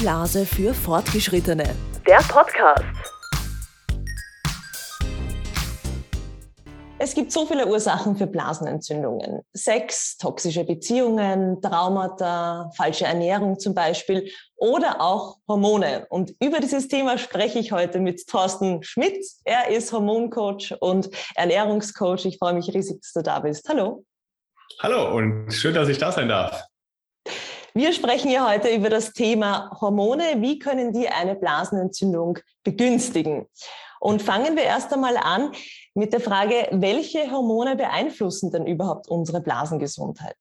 Blase für Fortgeschrittene. Der Podcast. Es gibt so viele Ursachen für Blasenentzündungen. Sex, toxische Beziehungen, Traumata, falsche Ernährung zum Beispiel oder auch Hormone. Und über dieses Thema spreche ich heute mit Thorsten Schmidt. Er ist Hormoncoach und Ernährungscoach. Ich freue mich riesig, dass du da bist. Hallo. Hallo und schön, dass ich da sein darf. Wir sprechen ja heute über das Thema Hormone. Wie können die eine Blasenentzündung begünstigen? Und fangen wir erst einmal an mit der Frage, welche Hormone beeinflussen denn überhaupt unsere Blasengesundheit?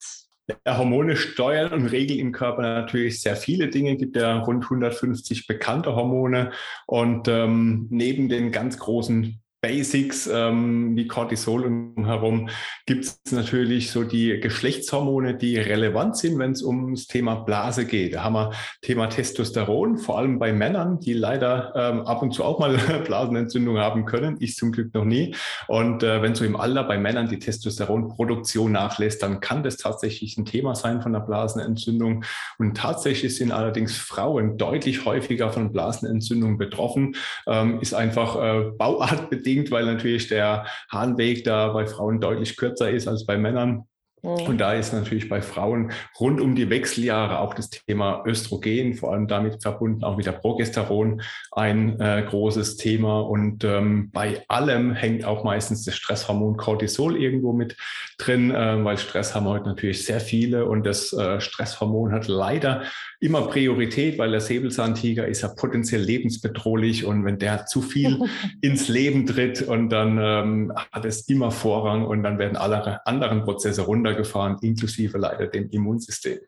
Hormone steuern und regeln im Körper natürlich sehr viele Dinge. Es gibt ja rund 150 bekannte Hormone. Und ähm, neben den ganz großen Basics ähm, wie Cortisol und herum gibt es natürlich so die Geschlechtshormone, die relevant sind, wenn es ums Thema Blase geht. Da haben wir Thema Testosteron, vor allem bei Männern, die leider ähm, ab und zu auch mal Blasenentzündung haben können. Ich zum Glück noch nie. Und äh, wenn so im Alter bei Männern die Testosteronproduktion nachlässt, dann kann das tatsächlich ein Thema sein von der Blasenentzündung. Und tatsächlich sind allerdings Frauen deutlich häufiger von Blasenentzündung betroffen. Ähm, ist einfach äh, bauartbedingt bedingt, weil natürlich der Harnweg da bei Frauen deutlich kürzer ist als bei Männern. Und da ist natürlich bei Frauen rund um die Wechseljahre auch das Thema Östrogen, vor allem damit verbunden auch wieder Progesteron, ein äh, großes Thema. Und ähm, bei allem hängt auch meistens das Stresshormon Cortisol irgendwo mit drin, äh, weil Stress haben heute natürlich sehr viele und das äh, Stresshormon hat leider immer Priorität, weil der Säbelzahntiger ist ja potenziell lebensbedrohlich und wenn der zu viel ins Leben tritt und dann ähm, hat es immer Vorrang und dann werden alle anderen Prozesse runtergefahren, inklusive leider dem Immunsystem.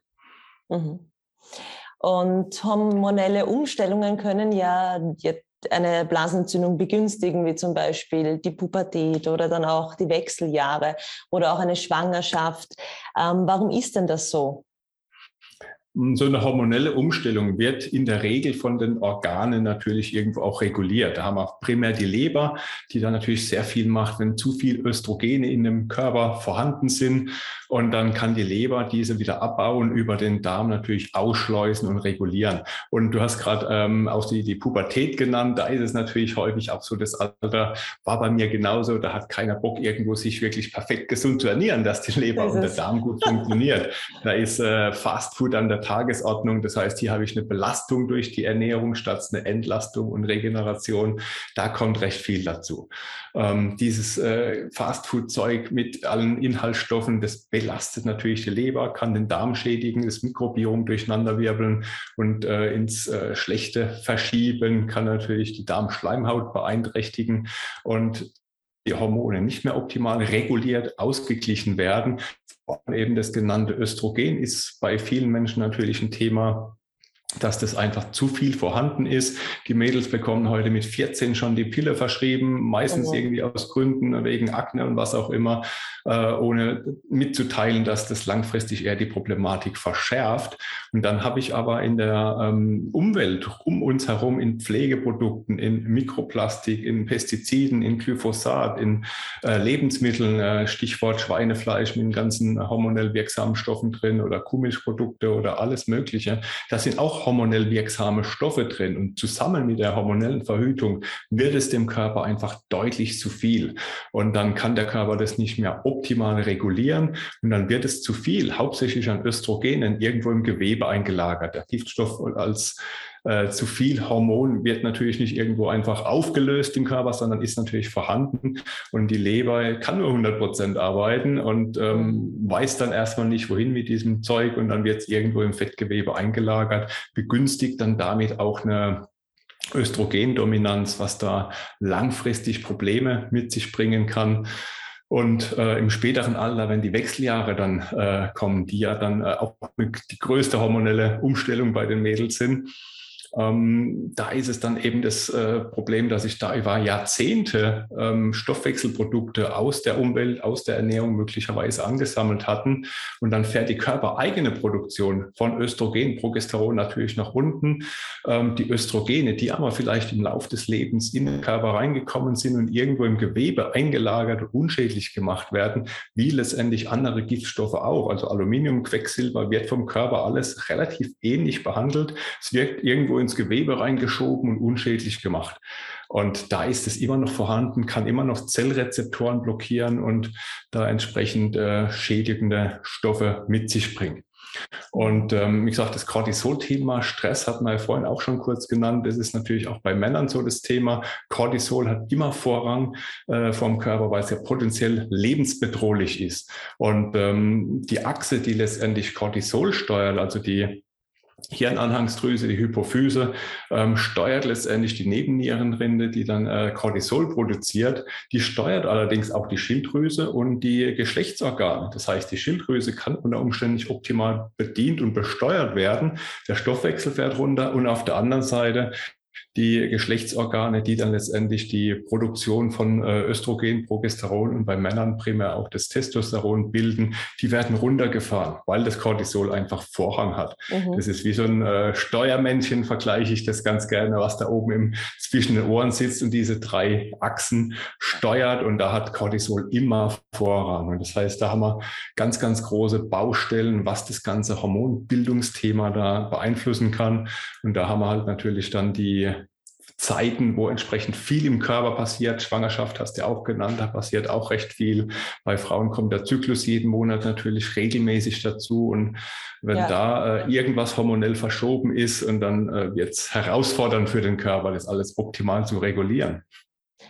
Mhm. Und hormonelle Umstellungen können ja eine Blasenentzündung begünstigen, wie zum Beispiel die Pubertät oder dann auch die Wechseljahre oder auch eine Schwangerschaft. Ähm, warum ist denn das so? So eine hormonelle Umstellung wird in der Regel von den Organen natürlich irgendwo auch reguliert. Da haben wir primär die Leber, die da natürlich sehr viel macht, wenn zu viel Östrogene in dem Körper vorhanden sind. Und dann kann die Leber diese wieder abbauen, über den Darm natürlich ausschleusen und regulieren. Und du hast gerade ähm, auch die, die Pubertät genannt. Da ist es natürlich häufig auch so, das Alter war bei mir genauso. Da hat keiner Bock, irgendwo sich wirklich perfekt gesund zu ernähren, dass die Leber und der Darm gut funktioniert. Da ist äh, Fastfood an der Tagesordnung. Das heißt, hier habe ich eine Belastung durch die Ernährung statt eine Entlastung und Regeneration. Da kommt recht viel dazu. Ähm, dieses äh, Fastfood-Zeug mit allen Inhaltsstoffen, das belastet natürlich die Leber, kann den Darm schädigen, das Mikrobiom durcheinanderwirbeln und äh, ins äh, Schlechte verschieben, kann natürlich die Darmschleimhaut beeinträchtigen. Und die Hormone nicht mehr optimal reguliert, ausgeglichen werden. Eben das genannte Östrogen ist bei vielen Menschen natürlich ein Thema, dass das einfach zu viel vorhanden ist. Die Mädels bekommen heute mit 14 schon die Pille verschrieben, meistens oh. irgendwie aus Gründen wegen Akne und was auch immer, äh, ohne mitzuteilen, dass das langfristig eher die Problematik verschärft. Und dann habe ich aber in der ähm, Umwelt um uns herum, in Pflegeprodukten, in Mikroplastik, in Pestiziden, in Glyphosat, in äh, Lebensmitteln, äh, Stichwort Schweinefleisch mit den ganzen hormonell wirksamen Stoffen drin oder Kuhmilchprodukte oder alles Mögliche. Das sind auch hormonell wirksame Stoffe drin und zusammen mit der hormonellen Verhütung wird es dem Körper einfach deutlich zu viel. Und dann kann der Körper das nicht mehr optimal regulieren und dann wird es zu viel, hauptsächlich an Östrogenen irgendwo im Gewebe eingelagert. Der Giftstoff als äh, zu viel Hormon wird natürlich nicht irgendwo einfach aufgelöst im Körper, sondern ist natürlich vorhanden. Und die Leber kann nur 100 Prozent arbeiten und ähm, weiß dann erstmal nicht, wohin mit diesem Zeug. Und dann wird es irgendwo im Fettgewebe eingelagert, begünstigt dann damit auch eine Östrogendominanz, was da langfristig Probleme mit sich bringen kann. Und äh, im späteren Alter, wenn die Wechseljahre dann äh, kommen, die ja dann äh, auch die größte hormonelle Umstellung bei den Mädels sind, Ähm, da ist es dann eben das äh, Problem, dass sich da über Jahrzehnte ähm, Stoffwechselprodukte aus der Umwelt, aus der Ernährung möglicherweise angesammelt hatten. Und dann fährt die körpereigene Produktion von Östrogen, Progesteron natürlich nach unten. Ähm, die Östrogene, die aber vielleicht im Laufe des Lebens in den Körper reingekommen sind und irgendwo im Gewebe eingelagert und unschädlich gemacht werden, wie letztendlich andere Giftstoffe auch. Also Aluminium, Quecksilber wird vom Körper alles relativ ähnlich behandelt. Es wirkt irgendwo ins Gewebe reingeschoben und unschädlich gemacht. Und da ist es immer noch vorhanden, kann immer noch Zellrezeptoren blockieren und da entsprechend äh, schädigende Stoffe mit sich bringen. Und ähm, wie gesagt, das Cortisol-Thema, Stress hat man ja vorhin auch schon kurz genannt. Das ist natürlich auch bei Männern so das Thema. Cortisol hat immer Vorrang äh, vom Körper, weil es ja potenziell lebensbedrohlich ist. Und ähm, die Achse, die letztendlich Cortisol steuert, also die Hirnanhangsdrüse, die Hypophyse, ähm, steuert letztendlich die Nebennierenrinde, die dann äh, Cortisol produziert. Die steuert allerdings auch die Schilddrüse und die Geschlechtsorgane. Das heißt, die Schilddrüse kann unter Umständen nicht optimal bedient und besteuert werden. Der Stoffwechsel fährt runter und auf der anderen Seite die Geschlechtsorgane, die dann letztendlich die Produktion von äh, Östrogen, Progesteron und bei Männern primär auch das Testosteron bilden, die werden runtergefahren, weil das Cortisol einfach Vorrang hat. Mhm. Das ist wie so ein äh, Steuermännchen, vergleiche ich das ganz gerne, was da oben im, zwischen den Ohren sitzt und diese drei Achsen steuert und da hat Cortisol immer Vorrang. Und das heißt, da haben wir ganz, ganz große Baustellen, was das ganze Hormonbildungsthema da beeinflussen kann. Und da haben wir halt natürlich dann die Zeiten, wo entsprechend viel im Körper passiert. Schwangerschaft hast du ja auch genannt, da passiert auch recht viel. Bei Frauen kommt der Zyklus jeden Monat natürlich regelmäßig dazu. Und wenn ja. da äh, irgendwas hormonell verschoben ist, und dann äh, wird es herausfordernd für den Körper, das alles optimal zu regulieren.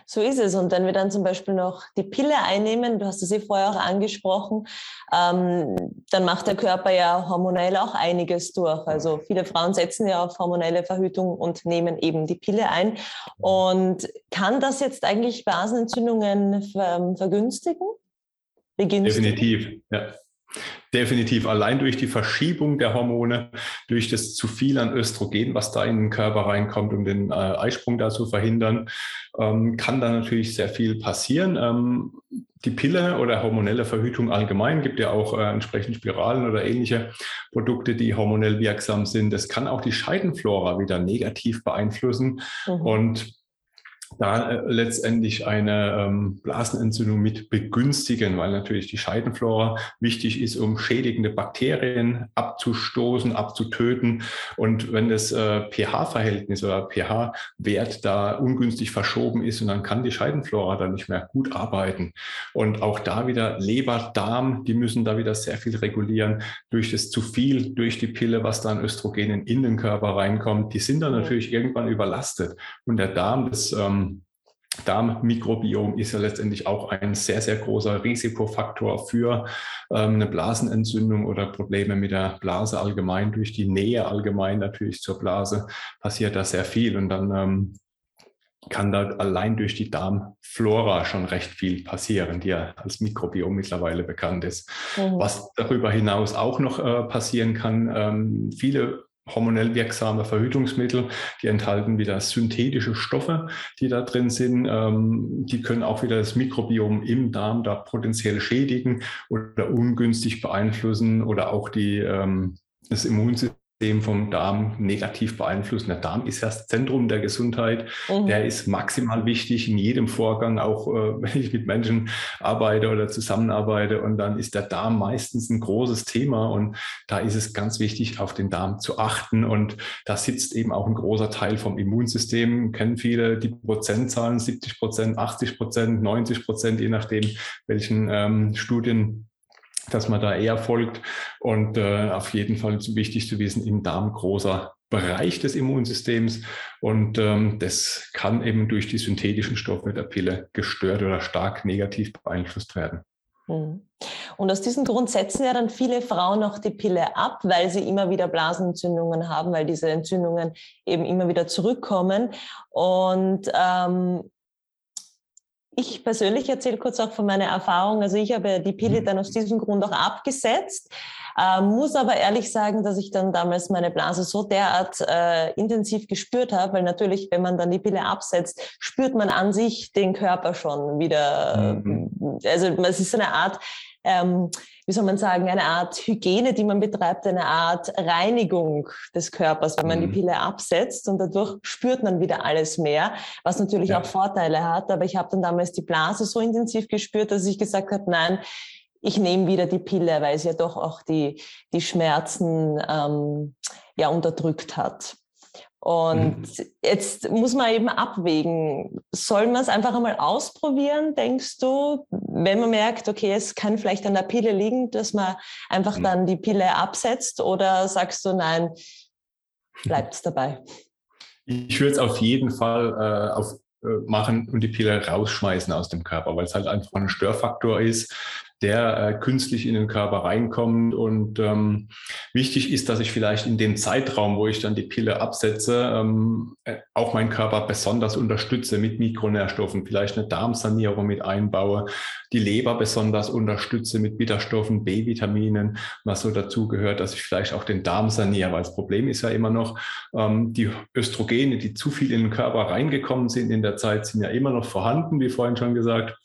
So ist es. Und wenn wir dann zum Beispiel noch die Pille einnehmen, du hast es ja vorher auch angesprochen, ähm, dann macht der Körper ja hormonell auch einiges durch. Also viele Frauen setzen ja auf hormonelle Verhütung und nehmen eben die Pille ein. Und kann das jetzt eigentlich Blasenentzündungen vergünstigen? Begünstigen? Definitiv, ja. Definitiv allein durch die Verschiebung der Hormone, durch das zu viel an Östrogen, was da in den Körper reinkommt, um den äh, Eisprung da zu verhindern, ähm, kann da natürlich sehr viel passieren. Ähm, die Pille oder hormonelle Verhütung allgemein gibt ja auch äh, entsprechend Spiralen oder ähnliche Produkte, die hormonell wirksam sind. Das kann auch die Scheidenflora wieder negativ beeinflussen. Mhm. Und da äh, letztendlich eine ähm, Blasenentzündung mit begünstigen, weil natürlich die Scheidenflora wichtig ist, um schädigende Bakterien abzustoßen, abzutöten. Und wenn das äh, pH-Verhältnis oder pH-Wert da ungünstig verschoben ist, und dann kann die Scheidenflora dann nicht mehr gut arbeiten. Und auch da wieder Leber, Darm, die müssen da wieder sehr viel regulieren durch das zu viel, durch die Pille, was da an Östrogenen in den Körper reinkommt. Die sind dann natürlich irgendwann überlastet. Und der Darm, das ähm, Darmmikrobiom ist ja letztendlich auch ein sehr, sehr großer Risikofaktor für ähm, eine Blasenentzündung oder Probleme mit der Blase allgemein. Durch die Nähe allgemein natürlich zur Blase passiert da sehr viel und dann ähm, kann da allein durch die Darmflora schon recht viel passieren, die ja als Mikrobiom mittlerweile bekannt ist. Mhm. Was darüber hinaus auch noch äh, passieren kann, ähm, viele hormonell wirksame Verhütungsmittel. Die enthalten wieder synthetische Stoffe, die da drin sind. Ähm, die können auch wieder das Mikrobiom im Darm da potenziell schädigen oder ungünstig beeinflussen oder auch die, ähm, das Immunsystem System vom Darm negativ beeinflussen. Der Darm ist das Zentrum der Gesundheit. Mhm. Der ist maximal wichtig in jedem Vorgang, auch äh, wenn ich mit Menschen arbeite oder zusammenarbeite. Und dann ist der Darm meistens ein großes Thema. Und da ist es ganz wichtig, auf den Darm zu achten. Und da sitzt eben auch ein großer Teil vom Immunsystem. Kennen viele die Prozentzahlen, 70 Prozent, 80 Prozent, 90 Prozent, je nachdem, welchen ähm, Studien dass man da eher folgt. Und äh, auf jeden Fall wichtig zu wissen, im Darm großer Bereich des Immunsystems. Und ähm, das kann eben durch die synthetischen Stoffe der Pille gestört oder stark negativ beeinflusst werden. Hm. Und aus diesem Grund setzen ja dann viele Frauen auch die Pille ab, weil sie immer wieder Blasenentzündungen haben, weil diese Entzündungen eben immer wieder zurückkommen. Und ähm, ich persönlich erzähle kurz auch von meiner Erfahrung. Also ich habe die Pille mhm. dann aus diesem Grund auch abgesetzt, Äh, muss aber ehrlich sagen, dass ich dann damals meine Blase so derart äh, intensiv gespürt habe, weil natürlich, wenn man dann die Pille absetzt, spürt man an sich den Körper schon wieder. Mhm. Also es ist so eine Art ähm, wie soll man sagen, eine Art Hygiene, die man betreibt, eine Art Reinigung des Körpers, wenn man mhm. die Pille absetzt und dadurch spürt man wieder alles mehr, was natürlich ja. auch Vorteile hat. Aber ich habe dann damals die Blase so intensiv gespürt, dass ich gesagt habe, nein, ich nehme wieder die Pille, weil es ja doch auch die, die Schmerzen ähm, ja unterdrückt hat. Und mhm. jetzt muss man eben abwägen, soll man es einfach einmal ausprobieren, denkst du, wenn man merkt, okay, es kann vielleicht an der Pille liegen, dass man einfach mhm. dann die Pille absetzt oder sagst du, nein, bleibt es dabei? Ich würde es auf jeden Fall äh, auf, äh, machen und die Pille rausschmeißen aus dem Körper, weil es halt einfach ein Störfaktor ist, der äh, künstlich in den Körper reinkommt. Und ähm, wichtig ist, dass ich vielleicht in dem Zeitraum, wo ich dann die Pille absetze, ähm, äh, auch meinen Körper besonders unterstütze mit Mikronährstoffen, vielleicht eine Darmsanierung mit einbaue, die Leber besonders unterstütze mit Bitterstoffen, B-Vitaminen, was so dazu gehört, dass ich vielleicht auch den Darm saniere, weil das Problem ist ja immer noch, ähm, die Östrogene, die zu viel in den Körper reingekommen sind in der Zeit, sind ja immer noch vorhanden, wie vorhin schon gesagt.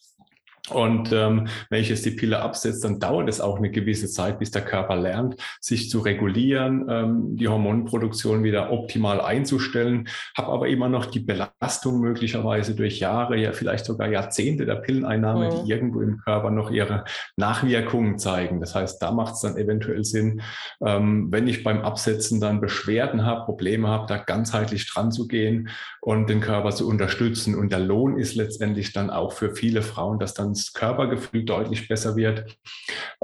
Und ähm, wenn ich jetzt die Pille absetze, dann dauert es auch eine gewisse Zeit, bis der Körper lernt, sich zu regulieren, ähm, die Hormonproduktion wieder optimal einzustellen, habe aber immer noch die Belastung möglicherweise durch Jahre, ja vielleicht sogar Jahrzehnte der Pilleneinnahme, mhm. die irgendwo im Körper noch ihre Nachwirkungen zeigen. Das heißt, da macht es dann eventuell Sinn, ähm, wenn ich beim Absetzen dann Beschwerden habe, Probleme habe, da ganzheitlich dran zu gehen und den Körper zu unterstützen. Und der Lohn ist letztendlich dann auch für viele Frauen, dass dann das Körpergefühl deutlich besser wird,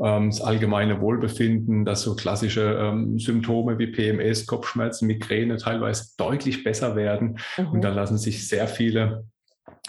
ähm, das allgemeine Wohlbefinden, dass so klassische ähm, Symptome wie PMS, Kopfschmerzen, Migräne teilweise deutlich besser werden. Mhm. Und da lassen sich sehr viele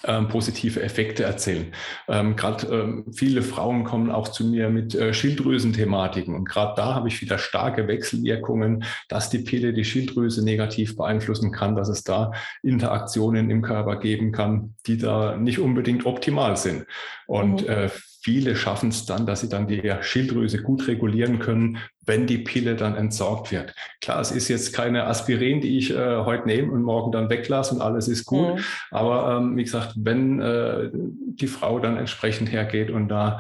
ähm, positive Effekte erzählen. Ähm, gerade ähm, viele Frauen kommen auch zu mir mit äh, Schilddrüsenthematiken und gerade da habe ich wieder starke Wechselwirkungen, dass die Pille die Schilddrüse negativ beeinflussen kann, dass es da Interaktionen im Körper geben kann, die da nicht unbedingt optimal sind. Und mhm. äh, viele schaffen es dann, dass sie dann die Schilddrüse gut regulieren können, wenn die Pille dann entsorgt wird. Klar, es ist jetzt keine Aspirin, die ich äh, heute nehme und morgen dann weglasse und alles ist gut. Mhm. Aber ähm, wie gesagt, wenn äh, die Frau dann entsprechend hergeht und da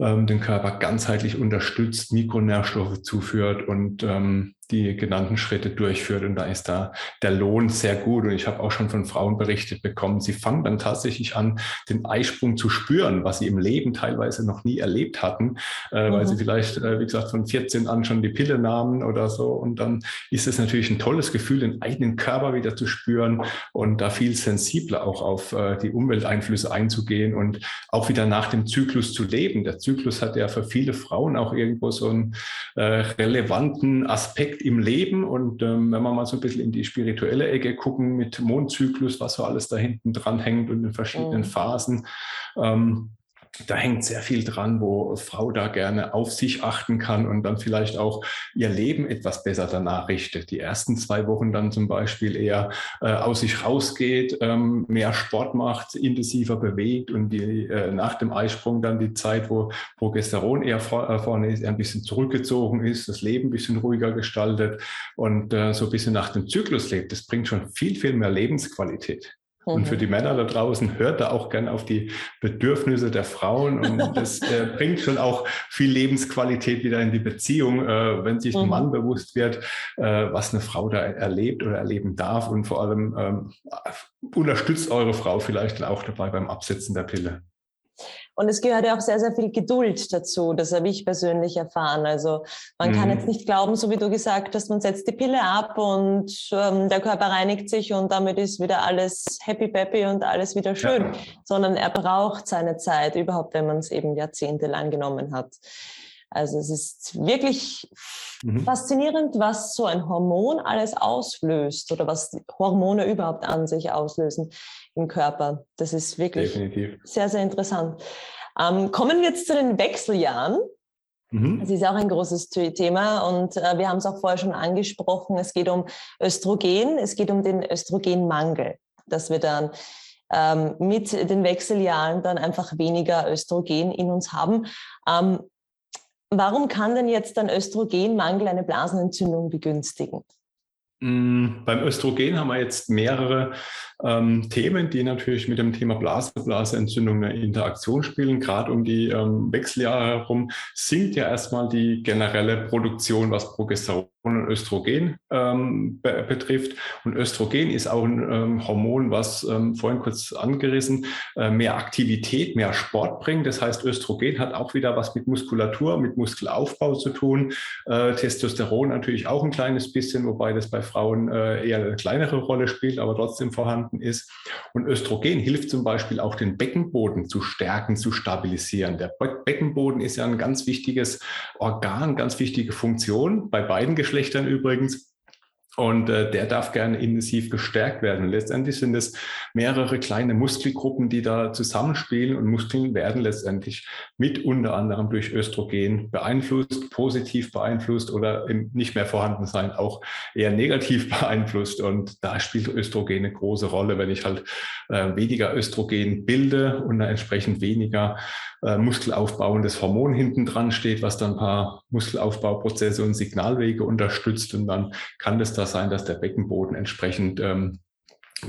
ähm, den Körper ganzheitlich unterstützt, Mikronährstoffe zuführt und ähm, die genannten Schritte durchführt. Und da ist da der Lohn sehr gut. Und ich habe auch schon von Frauen berichtet bekommen, sie fangen dann tatsächlich an, den Eisprung zu spüren, was sie im Leben teilweise noch nie erlebt hatten, äh, mhm. weil sie vielleicht, äh, wie gesagt, von 14 an schon die Pille nahmen oder so. Und dann ist es natürlich ein tolles Gefühl, den eigenen Körper wieder zu spüren und da viel sensibler auch auf äh, die Umwelteinflüsse einzugehen und auch wieder nach dem Zyklus zu leben. Der Zyklus hat ja für viele Frauen auch irgendwo so einen äh, relevanten Aspekt im Leben. Und ähm, wenn wir mal so ein bisschen in die spirituelle Ecke gucken mit Mondzyklus, was so alles da hinten dran hängt und in verschiedenen mhm. Phasen, ähm, da hängt sehr viel dran, wo Frau da gerne auf sich achten kann und dann vielleicht auch ihr Leben etwas besser danach richtet. Die ersten zwei Wochen dann zum Beispiel eher äh, aus sich rausgeht, ähm, mehr Sport macht, intensiver bewegt und die, äh, nach dem Eisprung dann die Zeit, wo Progesteron eher vor, äh, vorne ist, eher ein bisschen zurückgezogen ist, das Leben ein bisschen ruhiger gestaltet und äh, so ein bisschen nach dem Zyklus lebt. Das bringt schon viel, viel mehr Lebensqualität. Und für die Männer da draußen hört da auch gern auf die Bedürfnisse der Frauen und das äh, bringt schon auch viel Lebensqualität wieder in die Beziehung, äh, wenn sich ein mhm. Mann bewusst wird, äh, was eine Frau da erlebt oder erleben darf und vor allem ähm, unterstützt eure Frau vielleicht auch dabei beim Absetzen der Pille. Und es gehört ja auch sehr, sehr viel Geduld dazu. Das habe ich persönlich erfahren. Also man mhm. kann jetzt nicht glauben, so wie du gesagt hast, man setzt die Pille ab und ähm, der Körper reinigt sich und damit ist wieder alles happy peppy und alles wieder schön, ja. sondern er braucht seine Zeit, überhaupt wenn man es eben jahrzehntelang genommen hat. Also es ist wirklich mhm. faszinierend, was so ein Hormon alles auslöst oder was Hormone überhaupt an sich auslösen im Körper. Das ist wirklich Definitiv. sehr, sehr interessant. Ähm, kommen wir jetzt zu den Wechseljahren. Mhm. Das ist auch ein großes Thema und äh, wir haben es auch vorher schon angesprochen. Es geht um Östrogen, es geht um den Östrogenmangel, dass wir dann ähm, mit den Wechseljahren dann einfach weniger Östrogen in uns haben. Ähm, Warum kann denn jetzt ein Östrogenmangel eine Blasenentzündung begünstigen? Mm, beim Östrogen haben wir jetzt mehrere ähm, Themen, die natürlich mit dem Thema Blase, Blaseentzündung eine Interaktion spielen. Gerade um die ähm, Wechseljahre herum sinkt ja erstmal die generelle Produktion, was Progesteron und Östrogen ähm, be betrifft. Und Östrogen ist auch ein ähm, Hormon, was ähm, vorhin kurz angerissen, äh, mehr Aktivität, mehr Sport bringt. Das heißt, Östrogen hat auch wieder was mit Muskulatur, mit Muskelaufbau zu tun. Äh, Testosteron natürlich auch ein kleines bisschen, wobei das bei Frauen äh, eher eine kleinere Rolle spielt, aber trotzdem vorhanden ist. Und Östrogen hilft zum Beispiel auch den Beckenboden zu stärken, zu stabilisieren. Der Be Beckenboden ist ja ein ganz wichtiges Organ, ganz wichtige Funktion bei beiden. Geschlechtern übrigens. Und äh, der darf gerne intensiv gestärkt werden. Letztendlich sind es mehrere kleine Muskelgruppen, die da zusammenspielen. Und Muskeln werden letztendlich mit unter anderem durch Östrogen beeinflusst, positiv beeinflusst oder im nicht mehr vorhanden sein auch eher negativ beeinflusst. Und da spielt Östrogen eine große Rolle. Wenn ich halt äh, weniger Östrogen bilde und entsprechend weniger äh, muskelaufbauendes Hormon hinten dran steht, was dann ein paar Muskelaufbauprozesse und Signalwege unterstützt. Und dann kann das da da sein, dass der Beckenboden entsprechend ähm,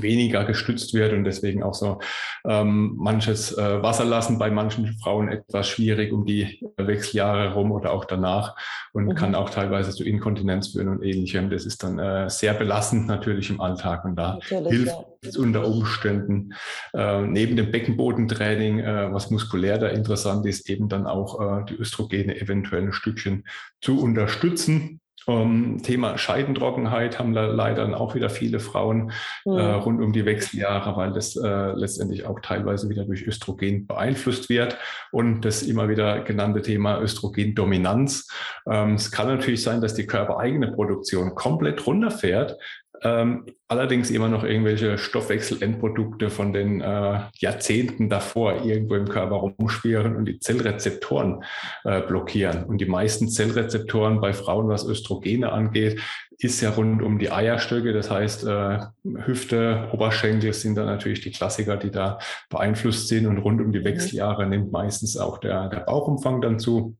weniger gestützt wird und deswegen auch so ähm, manches äh, Wasser lassen bei manchen Frauen etwas schwierig um die Wechseljahre herum oder auch danach und mhm. kann auch teilweise zu Inkontinenz führen und ähnlichem. Das ist dann äh, sehr belastend natürlich im Alltag und da natürlich, hilft ja. es unter Umständen äh, neben dem Beckenbodentraining, äh, was muskulär da interessant ist, eben dann auch äh, die Östrogene eventuell ein Stückchen zu unterstützen um, Thema Scheidentrockenheit haben leider auch wieder viele Frauen mhm. äh, rund um die Wechseljahre, weil das äh, letztendlich auch teilweise wieder durch Östrogen beeinflusst wird. Und das immer wieder genannte Thema Östrogendominanz. Ähm, es kann natürlich sein, dass die körpereigene Produktion komplett runterfährt, ähm, allerdings immer noch irgendwelche Stoffwechselendprodukte von den äh, Jahrzehnten davor irgendwo im Körper rumschwirren und die Zellrezeptoren äh, blockieren. Und die meisten Zellrezeptoren bei Frauen, was Östrogene angeht, ist ja rund um die Eierstöcke. Das heißt, äh, Hüfte, Oberschenkel sind dann natürlich die Klassiker, die da beeinflusst sind. Und rund um die mhm. Wechseljahre nimmt meistens auch der, der Bauchumfang dann zu,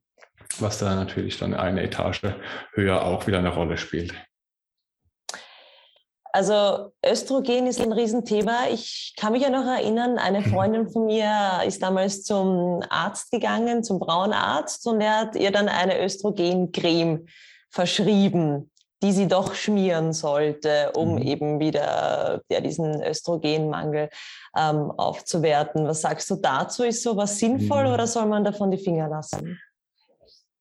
was da natürlich dann eine Etage höher auch wieder eine Rolle spielt. Also Östrogen ist ein Riesenthema. Ich kann mich ja noch erinnern, eine mhm. Freundin von mir ist damals zum Arzt gegangen, zum Braunarzt, und er hat ihr dann eine Östrogencreme verschrieben, die sie doch schmieren sollte, um mhm. eben wieder ja, diesen Östrogenmangel ähm, aufzuwerten. Was sagst du dazu? Ist sowas sinnvoll mhm. oder soll man davon die Finger lassen?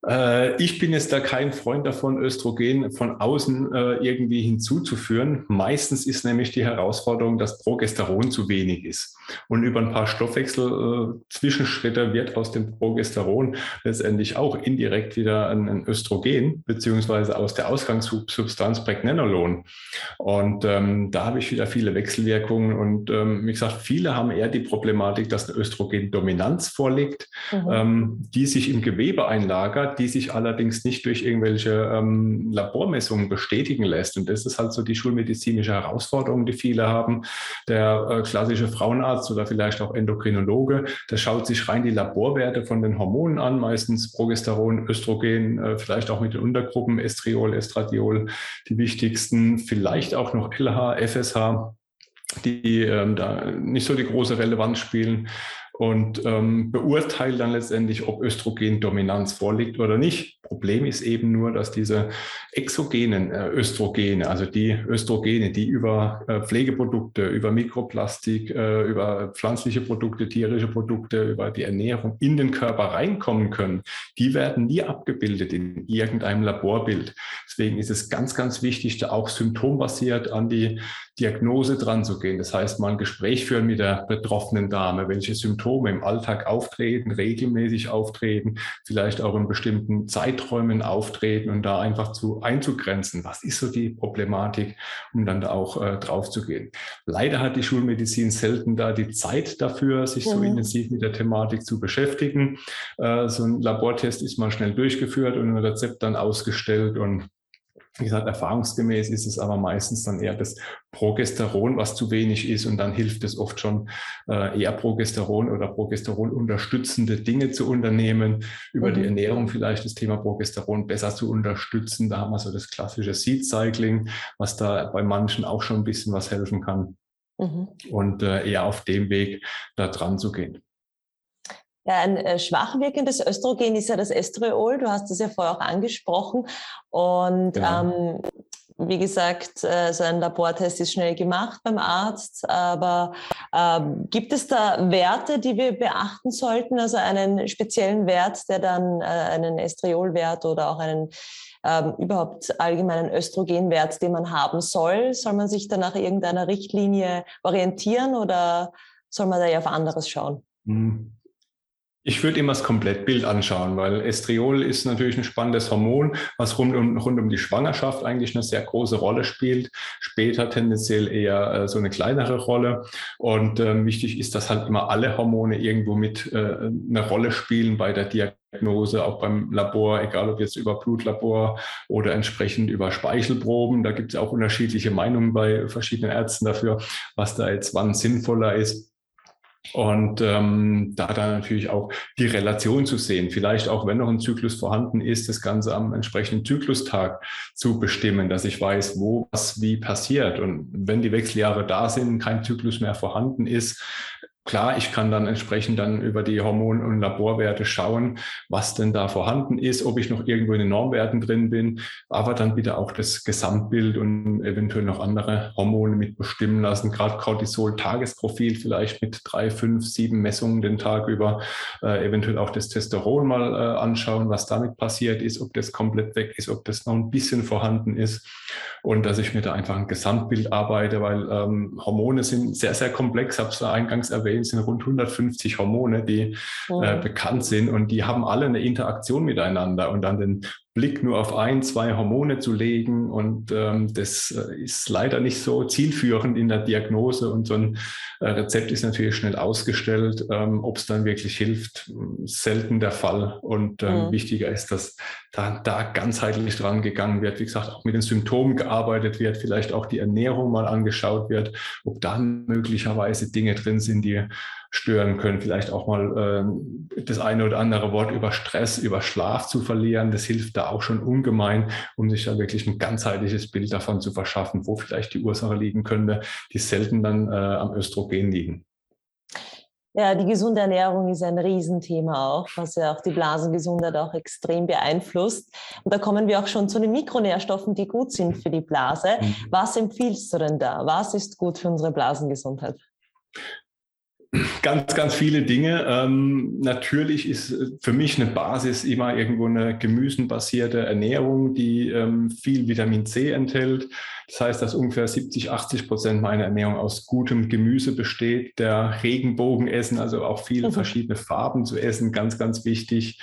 Äh, ich bin jetzt da kein Freund davon, Östrogen von außen äh, irgendwie hinzuzuführen. Meistens ist nämlich die Herausforderung, dass Progesteron zu wenig ist. Und über ein paar Stoffwechsel-Zwischenschritte äh, wird aus dem Progesteron letztendlich auch indirekt wieder ein, ein Östrogen, beziehungsweise aus der Ausgangssubstanz Pregnenolon. Und ähm, da habe ich wieder viele Wechselwirkungen. Und ähm, wie gesagt, viele haben eher die Problematik, dass eine Östrogendominanz vorliegt, mhm. ähm, die sich im Gewebe einlagert die sich allerdings nicht durch irgendwelche ähm, Labormessungen bestätigen lässt. Und das ist halt so die schulmedizinische Herausforderung, die viele haben. Der äh, klassische Frauenarzt oder vielleicht auch Endokrinologe, der schaut sich rein die Laborwerte von den Hormonen an, meistens Progesteron, Östrogen, äh, vielleicht auch mit den Untergruppen Estriol, Estradiol, die wichtigsten, vielleicht auch noch LH, FSH die ähm, da nicht so die große Relevanz spielen und ähm, beurteilt dann letztendlich, ob Östrogendominanz vorliegt oder nicht. Problem ist eben nur, dass diese exogenen äh, Östrogene, also die Östrogene, die über äh, Pflegeprodukte, über Mikroplastik, äh, über pflanzliche Produkte, tierische Produkte, über die Ernährung in den Körper reinkommen können, die werden nie abgebildet in irgendeinem Laborbild. Deswegen ist es ganz, ganz wichtig, da auch symptombasiert an die Diagnose dran zu gehen. Das heißt, mal ein Gespräch führen mit der betroffenen Dame, welche Symptome im Alltag auftreten, regelmäßig auftreten, vielleicht auch in bestimmten Zeiträumen auftreten und da einfach zu einzugrenzen. Was ist so die Problematik, um dann da auch äh, drauf zu gehen? Leider hat die Schulmedizin selten da die Zeit dafür, sich so mhm. intensiv mit der Thematik zu beschäftigen. Äh, so ein Labortest ist mal schnell durchgeführt und ein Rezept dann ausgestellt und Wie gesagt, erfahrungsgemäß ist es aber meistens dann eher das Progesteron, was zu wenig ist. Und dann hilft es oft schon äh, eher Progesteron oder Progesteron unterstützende Dinge zu unternehmen, über mhm. die Ernährung vielleicht das Thema Progesteron besser zu unterstützen. Da haben wir so das klassische Seed Cycling, was da bei manchen auch schon ein bisschen was helfen kann. Mhm. Und äh, eher auf dem Weg da dran zu gehen. Ja, ein äh, schwach wirkendes Östrogen ist ja das Estriol. Du hast das ja vorher auch angesprochen. Und genau. ähm, wie gesagt, äh, so ein Labortest ist schnell gemacht beim Arzt. Aber ähm, gibt es da Werte, die wir beachten sollten? Also einen speziellen Wert, der dann äh, einen Estriolwert oder auch einen ähm, überhaupt allgemeinen Östrogenwert, den man haben soll? Soll man sich da nach irgendeiner Richtlinie orientieren oder soll man da ja auf anderes schauen? Hm. Ich würde immer das Komplettbild anschauen, weil Estriol ist natürlich ein spannendes Hormon, was rund um, rund um die Schwangerschaft eigentlich eine sehr große Rolle spielt. Später tendenziell eher äh, so eine kleinere Rolle. Und ähm, wichtig ist, dass halt immer alle Hormone irgendwo mit äh, eine Rolle spielen bei der Diagnose, auch beim Labor, egal ob jetzt über Blutlabor oder entsprechend über Speichelproben. Da gibt es auch unterschiedliche Meinungen bei verschiedenen Ärzten dafür, was da jetzt wann sinnvoller ist. Und ähm, da dann natürlich auch die Relation zu sehen, vielleicht auch wenn noch ein Zyklus vorhanden ist, das Ganze am entsprechenden Zyklustag zu bestimmen, dass ich weiß, wo was wie passiert. Und wenn die Wechseljahre da sind, kein Zyklus mehr vorhanden ist, Klar, ich kann dann entsprechend dann über die Hormon- und Laborwerte schauen, was denn da vorhanden ist, ob ich noch irgendwo in den Normwerten drin bin, aber dann bitte auch das Gesamtbild und eventuell noch andere Hormone mitbestimmen lassen, gerade Cortisol-Tagesprofil vielleicht mit drei, fünf, sieben Messungen den Tag über, äh, eventuell auch das Testosteron mal äh, anschauen, was damit passiert ist, ob das komplett weg ist, ob das noch ein bisschen vorhanden ist und dass ich mir da einfach ein Gesamtbild arbeite, weil ähm, Hormone sind sehr, sehr komplex, habe es eingangs erwähnt, sind rund 150 Hormone, die oh. äh, bekannt sind. Und die haben alle eine Interaktion miteinander. Und dann den Blick nur auf ein, zwei Hormone zu legen. Und ähm, das äh, ist leider nicht so zielführend in der Diagnose. Und so ein äh, Rezept ist natürlich schnell ausgestellt. Ähm, Ob es dann wirklich hilft, selten der Fall. Und ähm, mhm. wichtiger ist, dass da, da ganzheitlich dran gegangen wird. Wie gesagt, auch mit den Symptomen gearbeitet wird, vielleicht auch die Ernährung mal angeschaut wird, ob da möglicherweise Dinge drin sind, die stören können. Vielleicht auch mal äh, das eine oder andere Wort über Stress, über Schlaf zu verlieren. Das hilft da auch schon ungemein, um sich da wirklich ein ganzheitliches Bild davon zu verschaffen, wo vielleicht die Ursache liegen könnte, die selten dann äh, am Östrogen liegen. Ja, die gesunde Ernährung ist ein Riesenthema auch, was ja auch die Blasengesundheit auch extrem beeinflusst. Und da kommen wir auch schon zu den Mikronährstoffen, die gut sind für die Blase. Mhm. Was empfiehlst du denn da? Was ist gut für unsere Blasengesundheit? Ganz, ganz viele Dinge. Ähm, natürlich ist für mich eine Basis immer irgendwo eine gemüsenbasierte Ernährung, die ähm, viel Vitamin C enthält. Das heißt, dass ungefähr 70, 80 Prozent meiner Ernährung aus gutem Gemüse besteht. Der Regenbogen essen, also auch viele mhm. verschiedene Farben zu essen, ganz, ganz wichtig.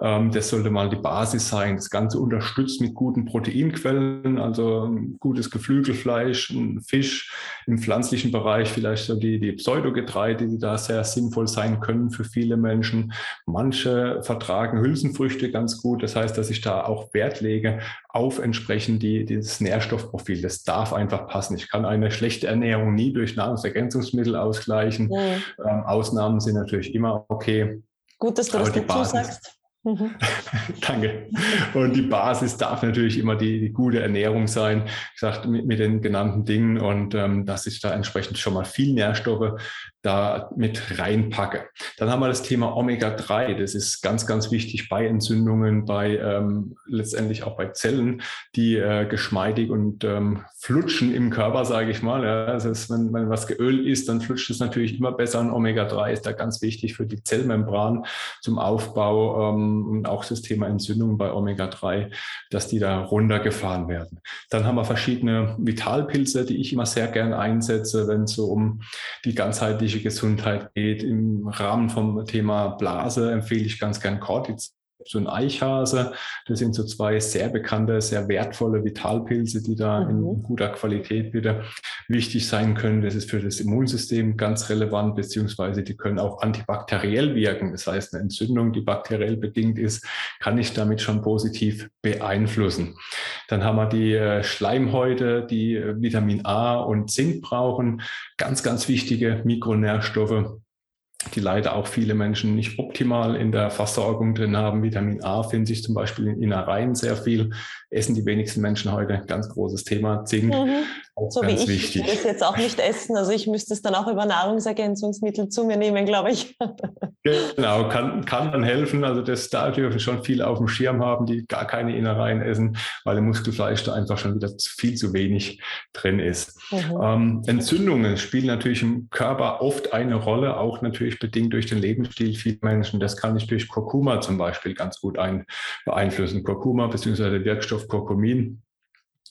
Ähm, das sollte mal die Basis sein. Das Ganze unterstützt mit guten Proteinquellen, also gutes Geflügelfleisch, Fisch im pflanzlichen Bereich, vielleicht so die, die Pseudogetreide, die da sehr sinnvoll sein können für viele Menschen. Manche vertragen Hülsenfrüchte ganz gut. Das heißt, dass ich da auch Wert lege auf entsprechend die, dieses Nährstoffprofil. Das darf einfach passen. Ich kann eine schlechte Ernährung nie durch Nahrungsergänzungsmittel ausgleichen. Mhm. Ähm, Ausnahmen sind natürlich immer okay. Gut, dass du das dazu Basis, sagst. Mhm. Danke. Und die Basis darf natürlich immer die, die gute Ernährung sein, ich sagte mit, mit den genannten Dingen und ähm, dass ich da entsprechend schon mal viel Nährstoffe da mit reinpacke. Dann haben wir das Thema Omega-3. Das ist ganz, ganz wichtig bei Entzündungen, bei ähm, letztendlich auch bei Zellen, die äh, geschmeidig und ähm, flutschen im Körper, sage ich mal. Ja. Das heißt, wenn, wenn was geölt ist, dann flutscht es natürlich immer besser. Und Omega-3 ist da ganz wichtig für die Zellmembran zum Aufbau ähm, und auch das Thema Entzündungen bei Omega-3, dass die da runtergefahren werden. Dann haben wir verschiedene Vitalpilze, die ich immer sehr gern einsetze, wenn es so um die ganzheitliche psychische Gesundheit geht. Im Rahmen vom Thema Blase empfehle ich ganz gern Cordyceps. Krebs und Eichhase. Das sind so zwei sehr bekannte, sehr wertvolle Vitalpilze, die da mhm. in guter Qualität wieder wichtig sein können. Das ist für das Immunsystem ganz relevant, beziehungsweise die können auch antibakteriell wirken. Das heißt, eine Entzündung, die bakteriell bedingt ist, kann ich damit schon positiv beeinflussen. Dann haben wir die äh, Schleimhäute, die äh, Vitamin A und Zink brauchen. Ganz, ganz wichtige Mikronährstoffe die leider auch viele Menschen nicht optimal in der Versorgung drin haben. Vitamin A findet sich zum Beispiel in Innereien sehr viel. Essen die wenigsten Menschen heute. Ganz großes Thema. Zink, mhm. So wie ich wichtig. das jetzt auch nicht essen. Also ich müsste es dann auch über Nahrungsergänzungsmittel zu mir nehmen, glaube ich. Genau, kann, kann dann helfen. Also das da dürfen schon viele auf dem Schirm haben, die gar keine Innereien essen, weil im Muskelfleisch da einfach schon wieder viel zu wenig drin ist. Mhm. Ähm, Entzündungen spielen natürlich im Körper oft eine Rolle, auch natürlich bedingt durch den Lebensstil vieler Menschen. Das kann ich durch Kurkuma zum Beispiel ganz gut ein, beeinflussen. Kurkuma bzw. der Wirkstoff Kurkumin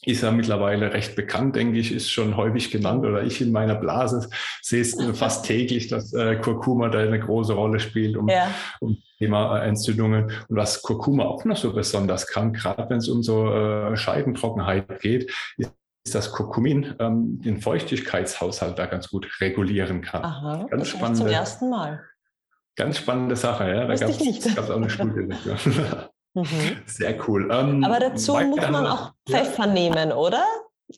ist ja mittlerweile recht bekannt, denke ich, ist schon häufig genannt oder ich in meiner Blase sehe es fast täglich, dass äh, Kurkuma da eine große Rolle spielt, um, ja. um Thema äh, Entzündungen. Und was Kurkuma auch noch so besonders kann, gerade wenn es um so äh, Scheidentrockenheit geht, ist ist das Kurkumin ähm, den Feuchtigkeitshaushalt da ganz gut regulieren kann. Aha, ganz das spannende, zum ersten Mal. Ganz spannende Sache, ja. Da gab es auch eine Studie. Mhm. Sehr cool. Ähm, Aber dazu muss man auch Pfeffer ja. nehmen, oder?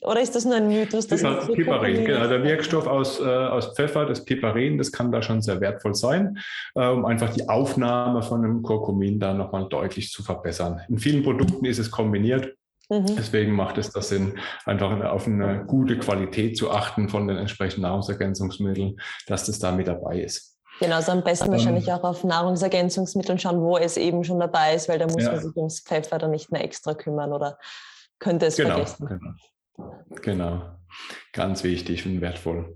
Oder ist das nur ein Mythos? Dass Piper, Piperin, genau. Der Wirkstoff aus, äh, aus Pfeffer, das Piperin, das kann da schon sehr wertvoll sein, äh, um einfach die Aufnahme von einem Kurkumin da nochmal deutlich zu verbessern. In vielen Produkten ist es kombiniert. Mhm. Deswegen macht es das Sinn, einfach auf eine gute Qualität zu achten von den entsprechenden Nahrungsergänzungsmitteln, dass das da mit dabei ist. Genau, also am besten ähm, wahrscheinlich auch auf Nahrungsergänzungsmitteln schauen, wo es eben schon dabei ist, weil da muss ja. man sich ums Pfeffer dann nicht mehr extra kümmern oder könnte es genau, vergessen. Genau. genau, ganz wichtig und wertvoll.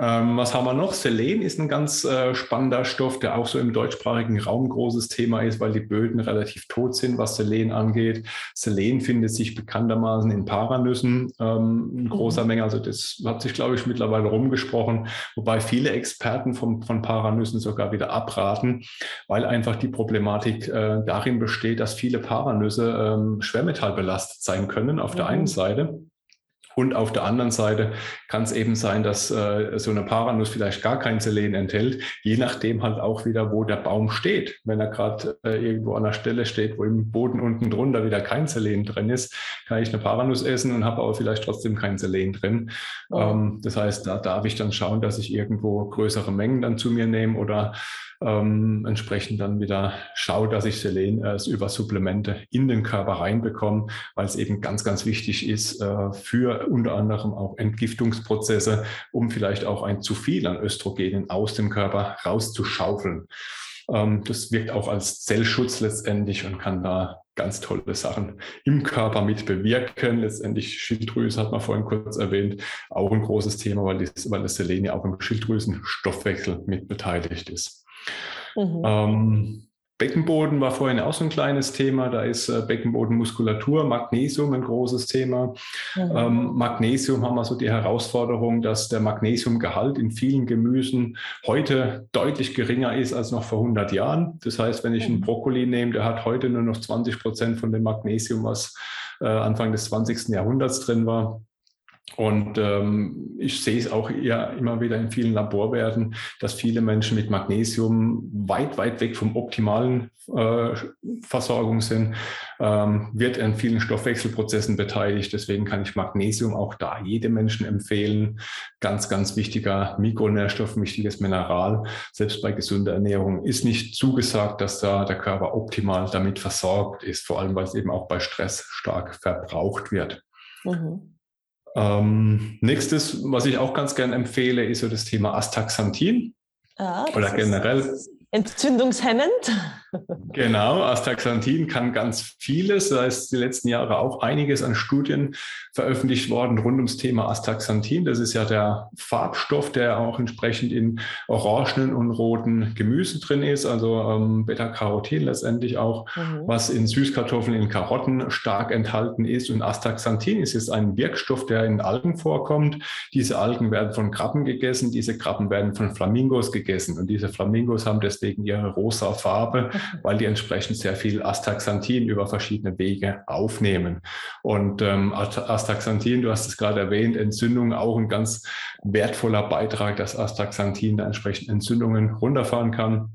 Ähm, was haben wir noch? Selen ist ein ganz äh, spannender Stoff, der auch so im deutschsprachigen Raum großes Thema ist, weil die Böden relativ tot sind, was Selen angeht. Selen findet sich bekanntermaßen in Paranüssen ähm, in großer mhm. Menge. Also das hat sich, glaube ich, mittlerweile rumgesprochen, wobei viele Experten vom, von Paranüssen sogar wieder abraten, weil einfach die Problematik äh, darin besteht, dass viele Paranüsse ähm, schwermetallbelastet sein können auf mhm. der einen Seite. Und auf der anderen Seite kann es eben sein, dass äh, so eine Paranuss vielleicht gar kein Selen enthält, je nachdem halt auch wieder, wo der Baum steht. Wenn er gerade äh, irgendwo an der Stelle steht, wo im Boden unten drunter wieder kein Selen drin ist, kann ich eine Paranuss essen und habe aber vielleicht trotzdem kein Selen drin. Ähm, das heißt, da darf ich dann schauen, dass ich irgendwo größere Mengen dann zu mir nehme oder ähm, entsprechend dann wieder schaue, dass ich Selen äh, über Supplemente in den Körper reinbekomme, weil es eben ganz, ganz wichtig ist äh, für unter anderem auch Entgiftungsprozesse, um vielleicht auch ein zu viel an Östrogenen aus dem Körper rauszuschaufeln. Ähm, das wirkt auch als Zellschutz letztendlich und kann da ganz tolle Sachen im Körper mit bewirken. Letztendlich Schilddrüse hat man vorhin kurz erwähnt, auch ein großes Thema, weil, das, weil das Selen ja auch im Schilddrüsenstoffwechsel mit beteiligt ist. Mhm. Ähm, Beckenboden war vorhin auch so ein kleines Thema. Da ist äh, Beckenbodenmuskulatur, Magnesium ein großes Thema. Mhm. Ähm, Magnesium haben wir so die Herausforderung, dass der Magnesiumgehalt in vielen Gemüsen heute deutlich geringer ist als noch vor 100 Jahren. Das heißt, wenn ich einen mhm. Brokkoli nehme, der hat heute nur noch 20 Prozent von dem Magnesium, was äh, Anfang des 20. Jahrhunderts drin war. Und ähm, ich sehe es auch eher immer wieder in vielen Laborwerten, dass viele Menschen mit Magnesium weit, weit weg vom optimalen äh, Versorgung sind, ähm, wird an vielen Stoffwechselprozessen beteiligt. Deswegen kann ich Magnesium auch da jedem Menschen empfehlen. Ganz, ganz wichtiger Mikronährstoff, wichtiges Mineral. Selbst bei gesunder Ernährung ist nicht zugesagt, dass da der Körper optimal damit versorgt ist, vor allem weil es eben auch bei Stress stark verbraucht wird. Mhm. Ähm, nächstes, was ich auch ganz gerne empfehle, ist so das Thema Astaxanthin. Ah, Oder generell Entzündungshemmend? Genau, Astaxanthin kann ganz vieles. Da ist die letzten Jahre auch einiges an Studien veröffentlicht worden rund ums Thema Astaxanthin. Das ist ja der Farbstoff, der auch entsprechend in orangenen und roten Gemüsen drin ist, also ähm, Beta-Carotin letztendlich auch, mhm. was in Süßkartoffeln, in Karotten stark enthalten ist. Und Astaxanthin ist jetzt ein Wirkstoff, der in Algen vorkommt. Diese Algen werden von Krabben gegessen, diese Krabben werden von Flamingos gegessen. Und diese Flamingos haben das deswegen ihre rosa Farbe, weil die entsprechend sehr viel Astaxanthin über verschiedene Wege aufnehmen. Und ähm, Astaxanthin, du hast es gerade erwähnt, Entzündungen auch ein ganz wertvoller Beitrag, dass Astaxanthin da entsprechend Entzündungen runterfahren kann.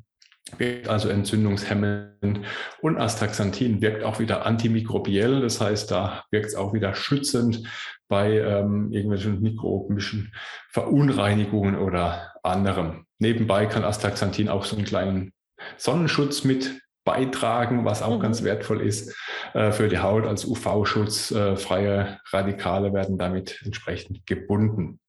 Wirkt also entzündungshemmend. Und Astaxanthin wirkt auch wieder antimikrobiell, das heißt, da wirkt es auch wieder schützend bei ähm, irgendwelchen mikrobischen Verunreinigungen oder anderem. Nebenbei kann Astaxanthin auch so einen kleinen Sonnenschutz mit beitragen, was auch mhm. ganz wertvoll ist äh, für die Haut als UV-Schutz. Äh, freie Radikale werden damit entsprechend gebunden.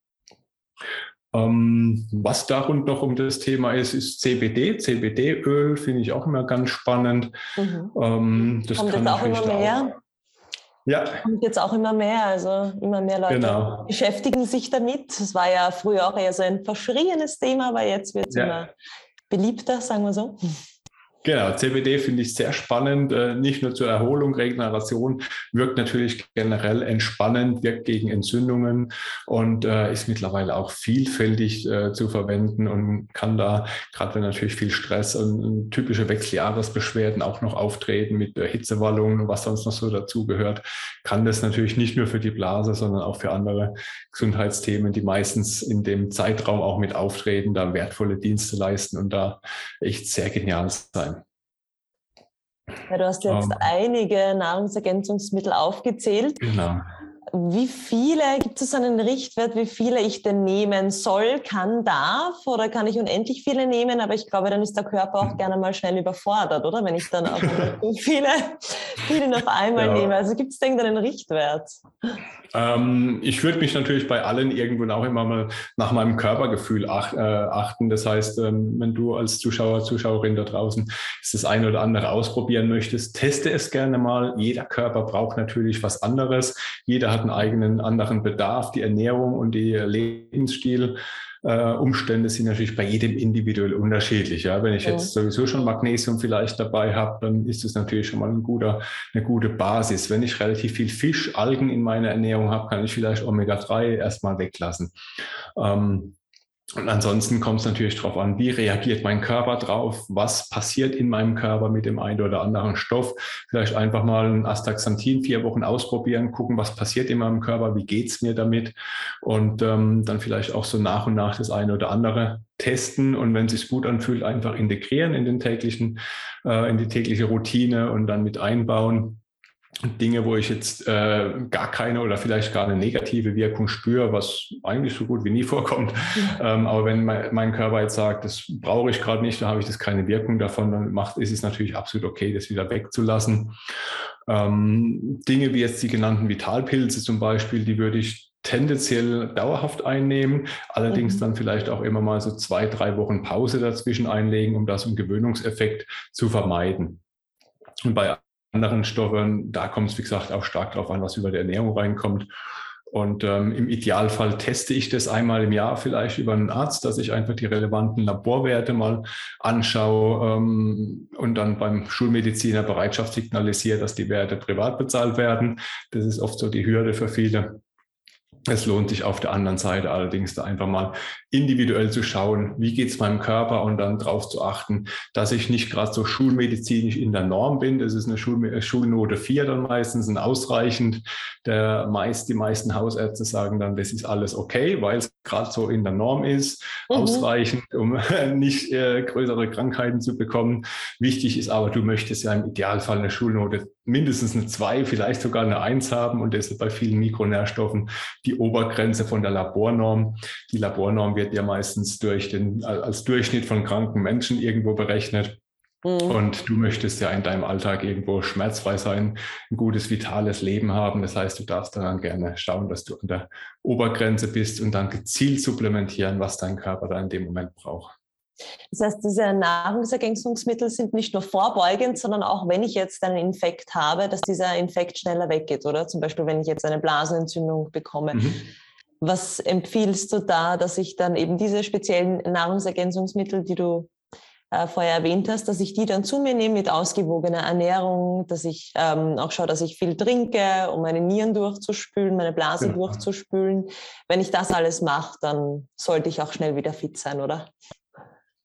Ähm, was da rund noch um das Thema ist, ist CBD. CBD-Öl finde ich auch immer ganz spannend. Mhm. Ähm, das Kommt jetzt auch immer mehr? Ja. Kommt jetzt auch immer mehr. Also immer mehr Leute genau. beschäftigen sich damit. Es war ja früher auch eher so ein verschrieenes Thema, aber jetzt wird es ja. immer beliebter, sagen wir so. Genau, CBD finde ich sehr spannend, äh, nicht nur zur Erholung, Regeneration, wirkt natürlich generell entspannend, wirkt gegen Entzündungen und äh, ist mittlerweile auch vielfältig äh, zu verwenden und kann da, gerade wenn natürlich viel Stress und typische Wechseljahresbeschwerden auch noch auftreten mit Hitzewallungen und was sonst noch so dazugehört, kann das natürlich nicht nur für die Blase, sondern auch für andere Gesundheitsthemen, die meistens in dem Zeitraum auch mit auftreten, da wertvolle Dienste leisten und da echt sehr genial sein. Ja, du hast jetzt um, ähm. einige Nahrungsergänzungsmittel aufgezählt. Genau. Wie viele, gibt es einen Richtwert, wie viele ich denn nehmen soll, kann, darf? Oder kann ich unendlich viele nehmen? Aber ich glaube, dann ist der Körper auch gerne mal schnell überfordert, oder? Wenn ich dann auch viele, viele noch einmal ja. nehme. Also gibt es denn einen Richtwert? Ähm, ich würde mich natürlich bei allen irgendwo auch immer mal nach meinem Körpergefühl ach, äh, achten. Das heißt, ähm, wenn du als Zuschauer, Zuschauerin da draußen das eine oder andere ausprobieren möchtest, teste es gerne mal. Jeder Körper braucht natürlich was anderes. Jeder hat einen eigenen anderen Bedarf. Die Ernährung und die Lebensstil äh, Umstände sind natürlich bei jedem individuell unterschiedlich. Ja? Wenn ich jetzt sowieso schon Magnesium vielleicht dabei habe, dann ist es natürlich schon mal ein guter, eine gute Basis. Wenn ich relativ viel Fisch, Algen in meiner Ernährung habe, kann ich vielleicht Omega-3 erstmal weglassen. Ähm, und ansonsten kommt es natürlich darauf an, wie reagiert mein Körper drauf, was passiert in meinem Körper mit dem einen oder anderen Stoff. Vielleicht einfach mal ein Astaxanthin vier Wochen ausprobieren, gucken, was passiert in meinem Körper, wie geht's mir damit und ähm, dann vielleicht auch so nach und nach das eine oder andere testen und wenn es sich gut anfühlt, einfach integrieren in den täglichen, äh, in die tägliche Routine und dann mit einbauen. Dinge, wo ich jetzt äh, gar keine oder vielleicht gar eine negative Wirkung spüre, was eigentlich so gut wie nie vorkommt. Ja. Ähm, aber wenn mein, mein, Körper jetzt sagt, das brauche ich gerade nicht, da habe ich das keine Wirkung davon, dann macht, ist es natürlich absolut okay, das wieder wegzulassen. Ähm, Dinge wie jetzt die genannten Vitalpilze zum Beispiel, die würde ich tendenziell dauerhaft einnehmen, allerdings mhm. dann vielleicht auch immer mal so zwei, drei Wochen Pause dazwischen einlegen, um das im Gewöhnungseffekt zu vermeiden. Und bei anderen Stoffen, da kommt es, wie gesagt, auch stark darauf an, was über die Ernährung reinkommt. Und ähm, im Idealfall teste ich das einmal im Jahr vielleicht über einen Arzt, dass ich einfach die relevanten Laborwerte mal anschaue ähm, und dann beim Schulmediziner Bereitschaft signalisiere, dass die Werte privat bezahlt werden. Das ist oft so die Hürde für viele. Es lohnt sich auf der anderen Seite allerdings da einfach mal individuell zu schauen, wie geht's meinem Körper und dann darauf zu achten, dass ich nicht gerade so schulmedizinisch in der Norm bin. Das ist eine Schul äh, Schulnote 4 dann meistens und ausreichend. Der meist, die meisten Hausärzte sagen dann, das ist alles okay, weil es gerade so in der Norm ist, mhm. ausreichend, um nicht äh, größere Krankheiten zu bekommen. Wichtig ist aber, du möchtest ja im Idealfall eine Schulnote mindestens eine 2, vielleicht sogar eine 1 haben und das ist bei vielen Mikronährstoffen die Obergrenze von der Labornorm. Die Labornorm wird ja meistens durch den, als Durchschnitt von kranken Menschen irgendwo berechnet. Mhm. Und du möchtest ja in deinem Alltag irgendwo schmerzfrei sein, ein gutes, vitales Leben haben. Das heißt, du darfst dann gerne schauen, dass du an der Obergrenze bist und dann gezielt supplementieren, was dein Körper da in dem Moment braucht. Das heißt, diese Nahrungsergänzungsmittel sind nicht nur vorbeugend, sondern auch wenn ich jetzt einen Infekt habe, dass dieser Infekt schneller weggeht, oder? Zum Beispiel, wenn ich jetzt eine Blasenentzündung bekomme. Mhm. Was empfiehlst du da, dass ich dann eben diese speziellen Nahrungsergänzungsmittel, die du äh, vorher erwähnt hast, dass ich die dann zu mir nehme mit ausgewogener Ernährung, dass ich ähm, auch schaue, dass ich viel trinke, um meine Nieren durchzuspülen, meine Blase genau. durchzuspülen. Wenn ich das alles mache, dann sollte ich auch schnell wieder fit sein, oder?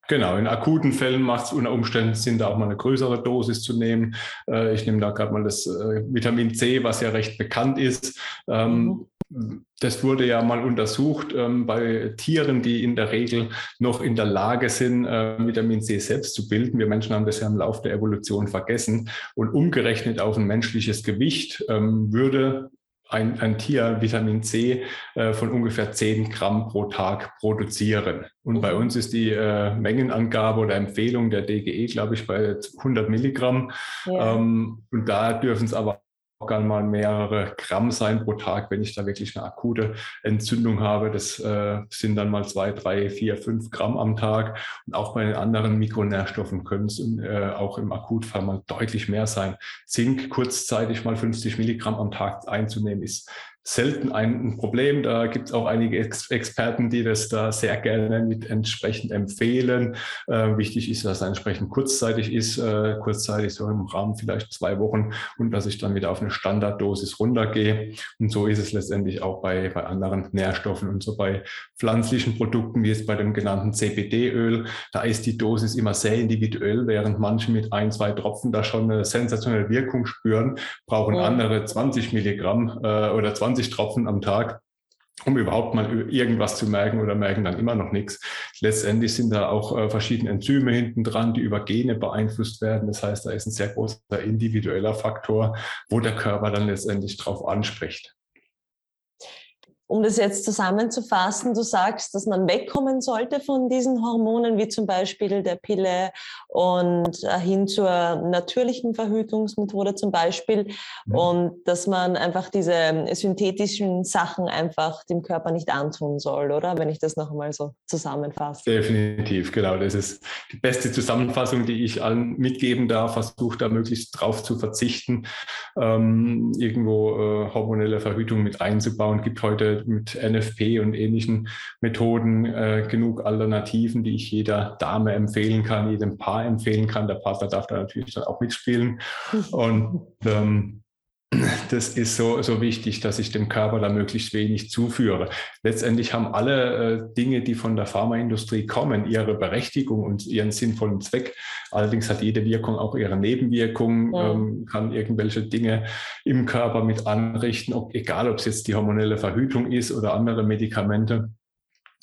Genau, in akuten Fällen macht es unter Umständen Sinn, da auch mal eine größere Dosis zu nehmen. Äh, ich nehme da gerade mal das äh, Vitamin C, was ja recht bekannt ist. Ähm, mhm. Das wurde ja mal untersucht ähm, bei Tieren, die in der Regel noch in der Lage sind, äh, Vitamin C selbst zu bilden. Wir Menschen haben das ja im Laufe der Evolution vergessen. Und umgerechnet auf ein menschliches Gewicht ähm, würde ein, ein Tier Vitamin C äh, von ungefähr 10 Gramm pro Tag produzieren. Und bei uns ist die äh, Mengenangabe oder Empfehlung der DGE, glaube ich, bei 100 Milligramm. Ja. Ähm, und da dürfen es aber kann mal mehrere Gramm sein pro Tag, wenn ich da wirklich eine akute Entzündung habe. Das äh, sind dann mal zwei, drei, vier, fünf Gramm am Tag. Und auch bei den anderen Mikronährstoffen können es äh, auch im Akutfall mal deutlich mehr sein. Zink kurzzeitig mal 50 Milligramm am Tag einzunehmen ist selten ein Problem. Da gibt es auch einige Ex Experten, die das da sehr gerne mit entsprechend empfehlen. Äh, wichtig ist, dass es entsprechend kurzzeitig ist, äh, kurzzeitig so im Rahmen vielleicht zwei Wochen und dass ich dann wieder auf eine Standarddosis runtergehe. Und so ist es letztendlich auch bei, bei anderen Nährstoffen und so bei pflanzlichen Produkten, wie es bei dem genannten CBD-Öl. Da ist die Dosis immer sehr individuell, während manche mit ein, zwei Tropfen da schon eine sensationelle Wirkung spüren, brauchen ja. andere 20 Milligramm äh, oder 20 20 Tropfen am Tag, um überhaupt mal irgendwas zu merken oder merken dann immer noch nichts. Letztendlich sind da auch äh, verschiedene Enzyme hinten dran, die über Gene beeinflusst werden. Das heißt, da ist ein sehr großer individueller Faktor, wo der Körper dann letztendlich drauf anspricht um das jetzt zusammenzufassen, du sagst, dass man wegkommen sollte von diesen Hormonen, wie zum Beispiel der Pille und äh, hin zur natürlichen Verhütungsmethode zum Beispiel mhm. und dass man einfach diese synthetischen Sachen einfach dem Körper nicht antun soll, oder? Wenn ich das noch einmal so zusammenfasse. Definitiv, genau. Das ist die beste Zusammenfassung, die ich allen mitgeben darf. Versuche da möglichst drauf zu verzichten, ähm, irgendwo äh, hormonelle Verhütung mit einzubauen. Gibt heute mit NFP und ähnlichen Methoden äh, genug Alternativen, die ich jeder Dame empfehlen kann, jedem Paar empfehlen kann. Der Partner darf da natürlich dann auch mitspielen. Und ähm, das ist so, so wichtig, dass ich dem Körper da möglichst wenig zuführe. Letztendlich haben alle äh, Dinge, die von der Pharmaindustrie kommen, ihre Berechtigung und ihren sinnvollen Zweck. Allerdings hat jede Wirkung auch ihre Nebenwirkungen, ja. ähm, kann irgendwelche Dinge im Körper mit anrichten, ob, egal ob es jetzt die hormonelle Verhütung ist oder andere Medikamente.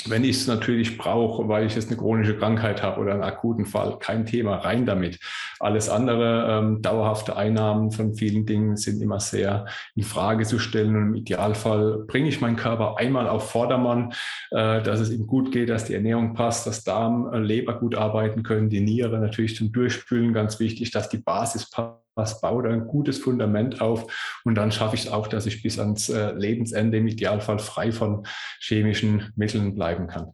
Wenn ich es natürlich brauche, weil ich jetzt eine chronische Krankheit habe oder einen akuten Fall, kein Thema, rein damit. Alles andere, ähm, dauerhafte Einnahmen von vielen Dingen sind immer sehr in Frage zu stellen. Und im Idealfall bringe ich meinen Körper einmal auf Vordermann, äh, dass es ihm gut geht, dass die Ernährung passt, dass Darm, äh, Leber gut arbeiten können, die Niere natürlich zum Durchspülen, ganz wichtig, dass die Basis passt was baue da ein gutes Fundament auf und dann schaffe ich es auch, dass ich bis ans äh, Lebensende im Idealfall frei von chemischen Mitteln bleiben kann.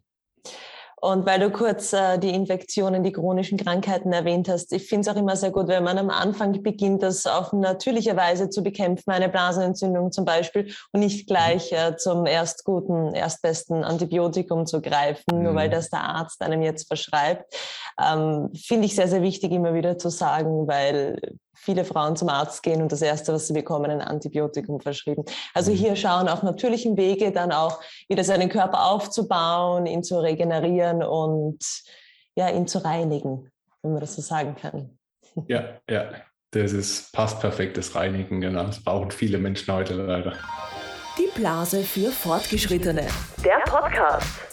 Und weil du kurz äh, die Infektionen, die chronischen Krankheiten erwähnt hast, ich finde es auch immer sehr gut, wenn man am Anfang beginnt, das auf natürliche Weise zu bekämpfen, eine Blasenentzündung zum Beispiel, und nicht gleich äh, zum erst guten, erstbesten Antibiotikum zu greifen, mhm. nur weil mhm. das der Arzt einem jetzt verschreibt. Ähm, finde ich sehr, sehr wichtig immer wieder zu sagen, weil viele Frauen zum Arzt gehen und das Erste, was sie bekommen, ein Antibiotikum verschrieben. Also mhm. hier schauen auf natürlichen Wege dann auch wieder seinen Körper aufzubauen, ihn zu regenerieren und ja, ihn zu reinigen, wenn man das so sagen kann. Ja, ja, das ist passt perfektes Reinigen, genau. Das brauchen viele Menschen heute leider. Die Blase für Fortgeschrittene. Der Podcast.